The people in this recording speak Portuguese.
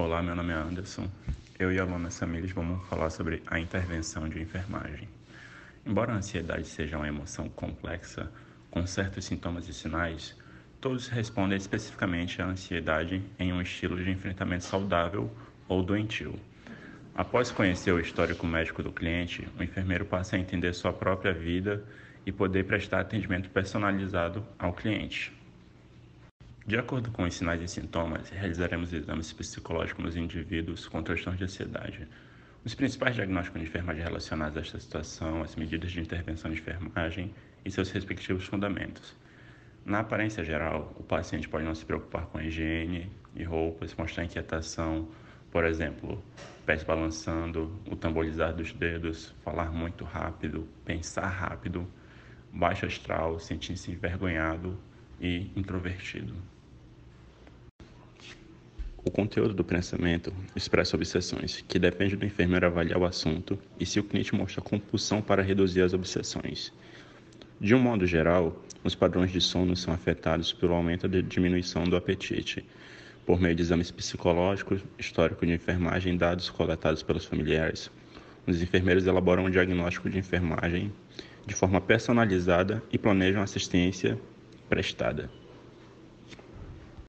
Olá, meu nome é Anderson. Eu e a Samires vamos falar sobre a intervenção de enfermagem. Embora a ansiedade seja uma emoção complexa, com certos sintomas e sinais, todos respondem especificamente à ansiedade em um estilo de enfrentamento saudável ou doentio. Após conhecer o histórico médico do cliente, o enfermeiro passa a entender sua própria vida e poder prestar atendimento personalizado ao cliente. De acordo com os sinais e sintomas, realizaremos exames psicológicos nos indivíduos com transtorno de ansiedade. Os principais diagnósticos de enfermagem relacionados a esta situação, as medidas de intervenção de enfermagem e seus respectivos fundamentos. Na aparência geral, o paciente pode não se preocupar com a higiene e roupas, mostrar inquietação, por exemplo, pés balançando, o tamborizar dos dedos, falar muito rápido, pensar rápido, baixo astral, sentir-se envergonhado e introvertido. O conteúdo do pensamento expressa obsessões, que depende do enfermeiro avaliar o assunto e se o cliente mostra compulsão para reduzir as obsessões. De um modo geral, os padrões de sono são afetados pelo aumento da diminuição do apetite, por meio de exames psicológicos, histórico de enfermagem e dados coletados pelos familiares. Os enfermeiros elaboram um diagnóstico de enfermagem de forma personalizada e planejam assistência prestada.